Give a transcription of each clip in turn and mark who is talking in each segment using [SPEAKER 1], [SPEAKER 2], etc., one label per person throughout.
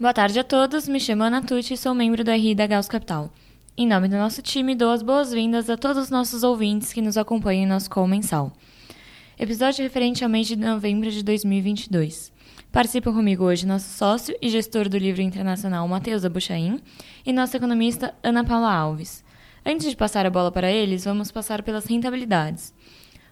[SPEAKER 1] Boa tarde a todos, me chamo Ana Tucci e sou membro do RI da Gauss Capital. Em nome do nosso time, dou as boas-vindas a todos os nossos ouvintes que nos acompanham em nosso call mensal. Episódio referente ao mês de novembro de 2022. Participam comigo hoje nosso sócio e gestor do livro internacional Matheus Abuchain e nossa economista Ana Paula Alves. Antes de passar a bola para eles, vamos passar pelas rentabilidades.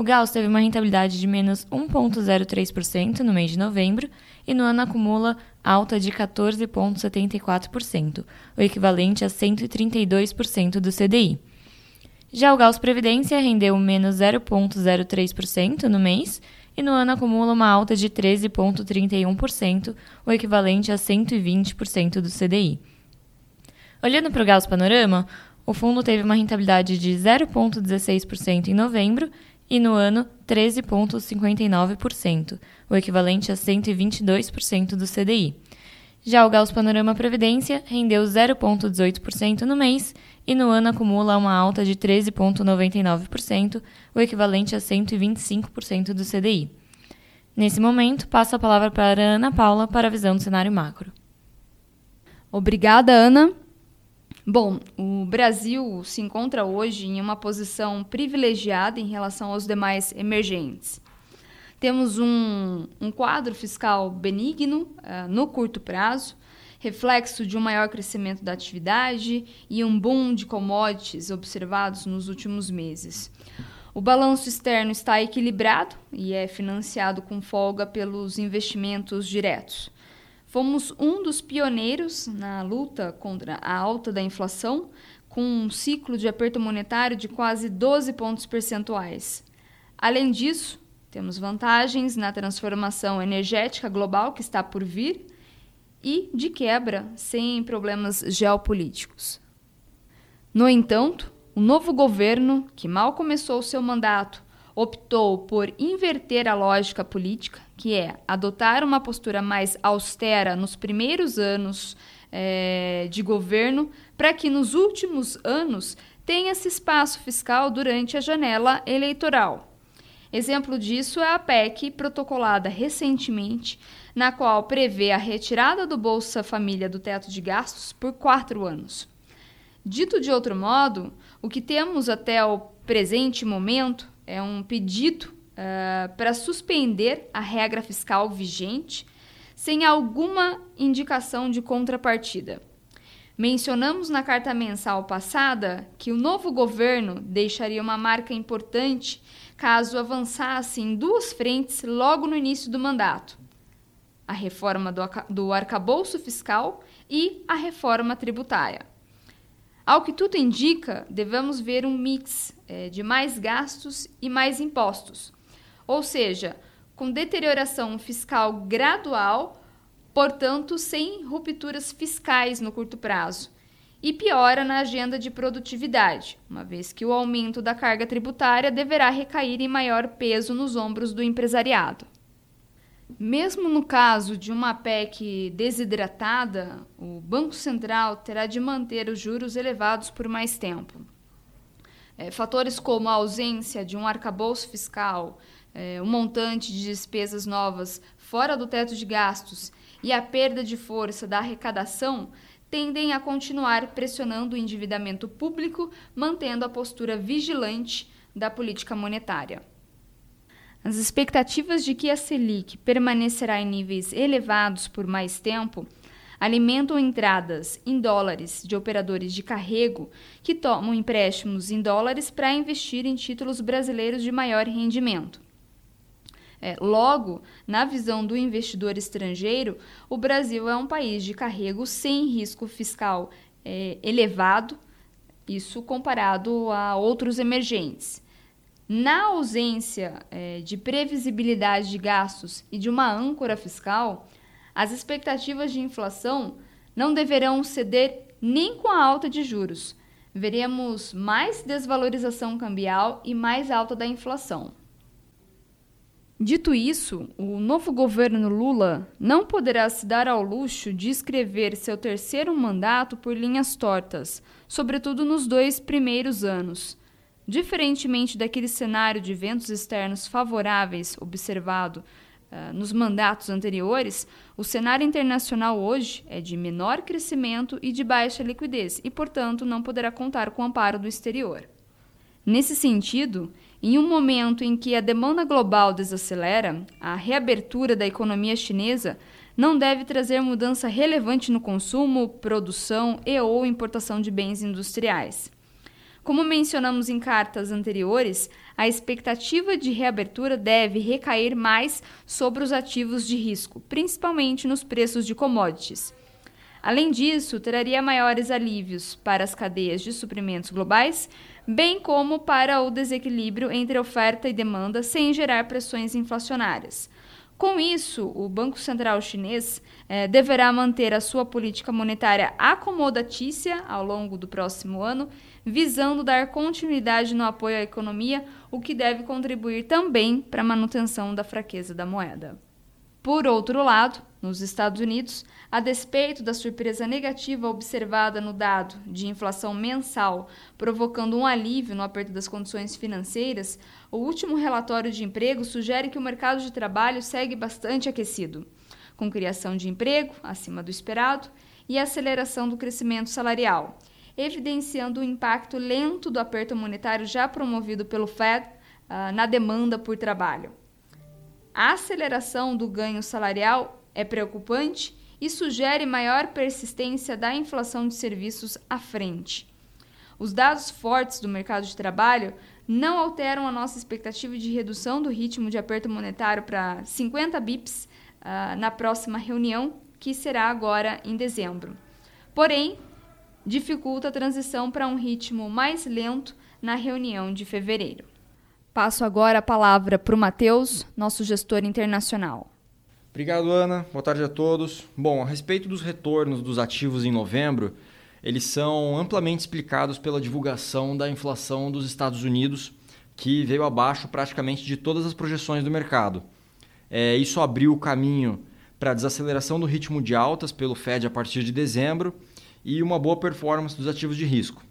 [SPEAKER 1] O Gauss teve uma rentabilidade de menos 1,03% no mês de novembro e no ano acumula alta de 14,74%, o equivalente a 132% do CDI. Já o Gauss Previdência rendeu menos 0,03% no mês e no ano acumula uma alta de 13,31%, o equivalente a 120% do CDI. Olhando para o Gauss Panorama, o fundo teve uma rentabilidade de 0,16% em novembro e no ano 13,59%, o equivalente a 122% do CDI. Já o Gauss Panorama Previdência rendeu 0,18% no mês e no ano acumula uma alta de 13,99%, o equivalente a 125% do CDI. Nesse momento, passo a palavra para a Ana Paula para a visão do cenário macro.
[SPEAKER 2] Obrigada, Ana. Bom, o Brasil se encontra hoje em uma posição privilegiada em relação aos demais emergentes. Temos um, um quadro fiscal benigno uh, no curto prazo, reflexo de um maior crescimento da atividade e um boom de commodities observados nos últimos meses. O balanço externo está equilibrado e é financiado com folga pelos investimentos diretos. Fomos um dos pioneiros na luta contra a alta da inflação, com um ciclo de aperto monetário de quase 12 pontos percentuais. Além disso, temos vantagens na transformação energética global que está por vir e, de quebra, sem problemas geopolíticos. No entanto, o novo governo, que mal começou seu mandato, optou por inverter a lógica política, que é adotar uma postura mais austera nos primeiros anos é, de governo, para que nos últimos anos tenha-se espaço fiscal durante a janela eleitoral. Exemplo disso é a PEC protocolada recentemente, na qual prevê a retirada do Bolsa Família do teto de gastos por quatro anos. Dito de outro modo, o que temos até o presente momento é um pedido uh, para suspender a regra fiscal vigente sem alguma indicação de contrapartida. Mencionamos na carta mensal passada que o novo governo deixaria uma marca importante caso avançasse em duas frentes logo no início do mandato: a reforma do, do arcabouço fiscal e a reforma tributária. Ao que tudo indica, devemos ver um mix é, de mais gastos e mais impostos, ou seja, com deterioração fiscal gradual, portanto, sem rupturas fiscais no curto prazo, e piora na agenda de produtividade, uma vez que o aumento da carga tributária deverá recair em maior peso nos ombros do empresariado. Mesmo no caso de uma PEC desidratada, o Banco Central terá de manter os juros elevados por mais tempo. É, fatores como a ausência de um arcabouço fiscal, é, o montante de despesas novas fora do teto de gastos e a perda de força da arrecadação tendem a continuar pressionando o endividamento público, mantendo a postura vigilante da política monetária. As expectativas de que a Selic permanecerá em níveis elevados por mais tempo alimentam entradas em dólares de operadores de carrego que tomam empréstimos em dólares para investir em títulos brasileiros de maior rendimento. É, logo, na visão do investidor estrangeiro, o Brasil é um país de carrego sem risco fiscal é, elevado, isso comparado a outros emergentes. Na ausência é, de previsibilidade de gastos e de uma âncora fiscal, as expectativas de inflação não deverão ceder nem com a alta de juros. Veremos mais desvalorização cambial e mais alta da inflação. Dito isso, o novo governo Lula não poderá se dar ao luxo de escrever seu terceiro mandato por linhas tortas, sobretudo nos dois primeiros anos. Diferentemente daquele cenário de ventos externos favoráveis observado uh, nos mandatos anteriores, o cenário internacional hoje é de menor crescimento e de baixa liquidez e, portanto, não poderá contar com o amparo do exterior. Nesse sentido, em um momento em que a demanda global desacelera, a reabertura da economia chinesa não deve trazer mudança relevante no consumo, produção e ou importação de bens industriais. Como mencionamos em cartas anteriores, a expectativa de reabertura deve recair mais sobre os ativos de risco, principalmente nos preços de commodities. Além disso, traria maiores alívios para as cadeias de suprimentos globais, bem como para o desequilíbrio entre oferta e demanda sem gerar pressões inflacionárias. Com isso, o Banco Central chinês eh, deverá manter a sua política monetária acomodatícia ao longo do próximo ano, visando dar continuidade no apoio à economia, o que deve contribuir também para a manutenção da fraqueza da moeda. Por outro lado, nos Estados Unidos, a despeito da surpresa negativa observada no dado de inflação mensal, provocando um alívio no aperto das condições financeiras, o último relatório de emprego sugere que o mercado de trabalho segue bastante aquecido, com criação de emprego acima do esperado e aceleração do crescimento salarial, evidenciando o impacto lento do aperto monetário já promovido pelo Fed uh, na demanda por trabalho. A aceleração do ganho salarial é preocupante e sugere maior persistência da inflação de serviços à frente. Os dados fortes do mercado de trabalho não alteram a nossa expectativa de redução do ritmo de aperto monetário para 50 bips uh, na próxima reunião, que será agora em dezembro. Porém, dificulta a transição para um ritmo mais lento na reunião de fevereiro. Passo agora a palavra para o Matheus, nosso gestor internacional.
[SPEAKER 3] Obrigado, Ana. Boa tarde a todos. Bom, a respeito dos retornos dos ativos em novembro, eles são amplamente explicados pela divulgação da inflação dos Estados Unidos, que veio abaixo praticamente de todas as projeções do mercado. É, isso abriu o caminho para a desaceleração do ritmo de altas pelo Fed a partir de dezembro e uma boa performance dos ativos de risco.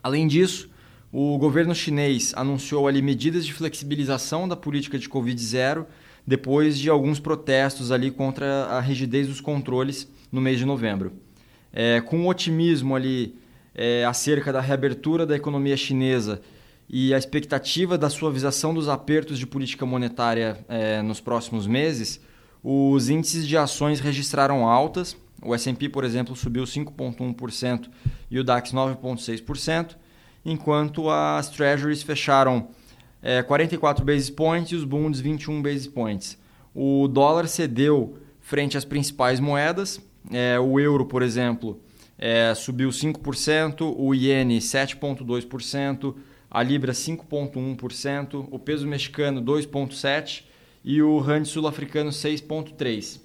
[SPEAKER 3] Além disso, o governo chinês anunciou ali medidas de flexibilização da política de Covid-0 depois de alguns protestos ali contra a rigidez dos controles no mês de novembro. É, com otimismo ali é, acerca da reabertura da economia chinesa e a expectativa da suavização dos apertos de política monetária é, nos próximos meses, os índices de ações registraram altas. O S&P, por exemplo, subiu 5,1% e o DAX 9,6% enquanto as Treasuries fecharam é, 44 basis points e os bonds 21 basis points. O dólar cedeu frente às principais moedas. É, o euro, por exemplo, é, subiu 5%, o iene 7,2%, a libra 5,1%, o peso mexicano 2,7% e o rand sul-africano 6,3%.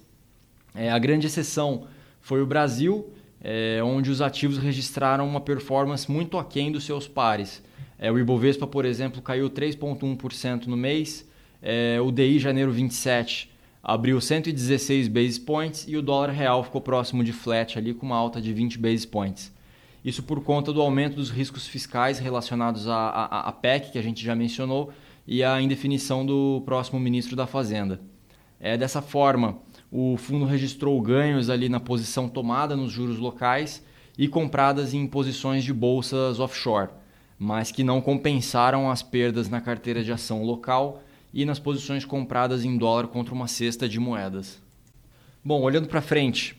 [SPEAKER 3] É, a grande exceção foi o Brasil, é, onde os ativos registraram uma performance muito aquém dos seus pares. É, o Ibovespa, por exemplo, caiu 3,1% no mês, é, o DI janeiro 27 abriu 116 basis points e o dólar real ficou próximo de flat ali com uma alta de 20 basis points. Isso por conta do aumento dos riscos fiscais relacionados à, à, à PEC, que a gente já mencionou, e à indefinição do próximo ministro da Fazenda. É, dessa forma, o fundo registrou ganhos ali na posição tomada nos juros locais e compradas em posições de bolsas offshore, mas que não compensaram as perdas na carteira de ação local e nas posições compradas em dólar contra uma cesta de moedas. Bom, olhando para frente,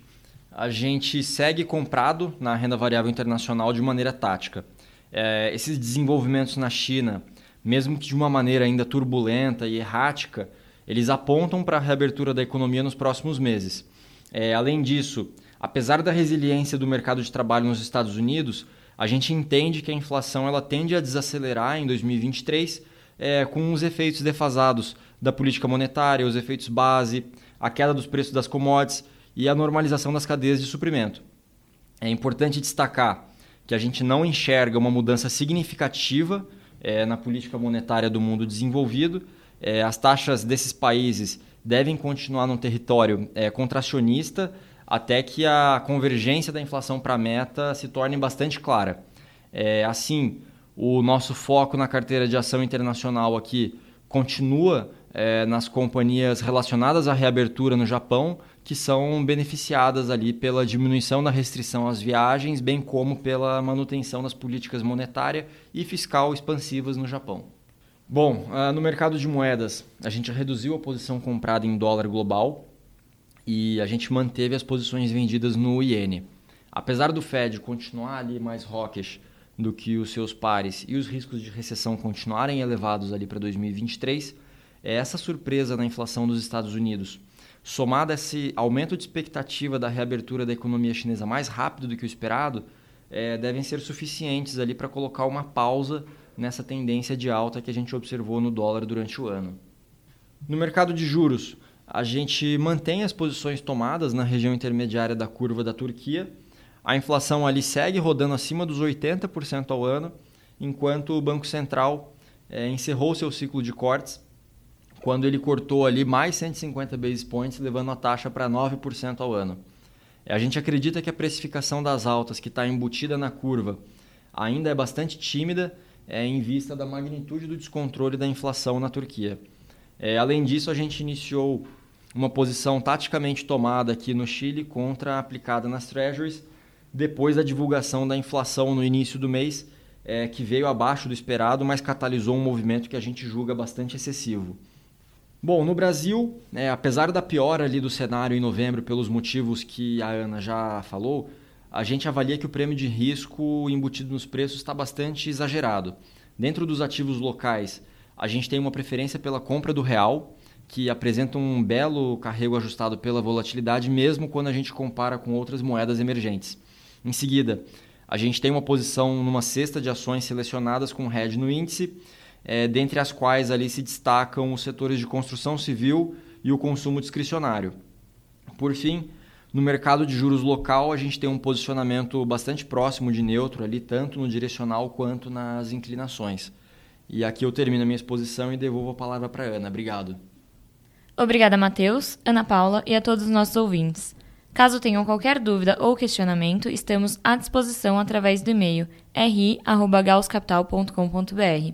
[SPEAKER 3] a gente segue comprado na renda variável internacional de maneira tática. É, esses desenvolvimentos na China, mesmo que de uma maneira ainda turbulenta e errática, eles apontam para a reabertura da economia nos próximos meses. É, além disso, apesar da resiliência do mercado de trabalho nos Estados Unidos, a gente entende que a inflação ela tende a desacelerar em 2023 é, com os efeitos defasados da política monetária, os efeitos base, a queda dos preços das commodities e a normalização das cadeias de suprimento. É importante destacar que a gente não enxerga uma mudança significativa é, na política monetária do mundo desenvolvido, é, as taxas desses países devem continuar num território é, contracionista até que a convergência da inflação para a meta se torne bastante clara. É, assim, o nosso foco na carteira de ação internacional aqui continua é, nas companhias relacionadas à reabertura no Japão, que são beneficiadas ali pela diminuição da restrição às viagens, bem como pela manutenção das políticas monetária e fiscal expansivas no Japão. Bom, uh, no mercado de moedas, a gente reduziu a posição comprada em dólar global e a gente manteve as posições vendidas no iene. Apesar do Fed continuar ali mais hawkish do que os seus pares e os riscos de recessão continuarem elevados ali para 2023, é essa surpresa na inflação dos Estados Unidos, somada a esse aumento de expectativa da reabertura da economia chinesa mais rápido do que o esperado, é, devem ser suficientes ali para colocar uma pausa nessa tendência de alta que a gente observou no dólar durante o ano. No mercado de juros, a gente mantém as posições tomadas na região intermediária da curva da Turquia. A inflação ali segue rodando acima dos 80% ao ano, enquanto o Banco Central é, encerrou seu ciclo de cortes quando ele cortou ali mais 150 basis points, levando a taxa para 9% ao ano. A gente acredita que a precificação das altas que está embutida na curva ainda é bastante tímida é, em vista da magnitude do descontrole da inflação na Turquia. É, além disso, a gente iniciou uma posição taticamente tomada aqui no Chile contra a aplicada nas Treasuries, depois da divulgação da inflação no início do mês, é, que veio abaixo do esperado, mas catalisou um movimento que a gente julga bastante excessivo. Bom, no Brasil, é, apesar da piora ali do cenário em novembro pelos motivos que a Ana já falou, a gente avalia que o prêmio de risco embutido nos preços está bastante exagerado. Dentro dos ativos locais, a gente tem uma preferência pela compra do real, que apresenta um belo carrego ajustado pela volatilidade, mesmo quando a gente compara com outras moedas emergentes. Em seguida, a gente tem uma posição numa cesta de ações selecionadas com hedge no índice é, dentre as quais ali se destacam os setores de construção civil e o consumo discricionário. Por fim, no mercado de juros local, a gente tem um posicionamento bastante próximo de neutro ali, tanto no direcional quanto nas inclinações. E aqui eu termino a minha exposição e devolvo a palavra para Ana. Obrigado.
[SPEAKER 1] Obrigada, Matheus, Ana Paula e a todos os nossos ouvintes. Caso tenham qualquer dúvida ou questionamento, estamos à disposição através do e-mail ri@gauscapital.com.br.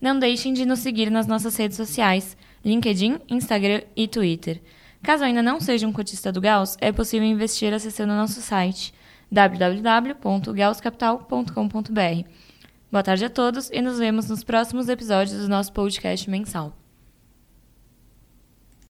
[SPEAKER 1] Não deixem de nos seguir nas nossas redes sociais, LinkedIn, Instagram e Twitter. Caso ainda não seja um cotista do Gauss, é possível investir acessando nosso site www.gausscapital.com.br. Boa tarde a todos e nos vemos nos próximos episódios do nosso podcast mensal.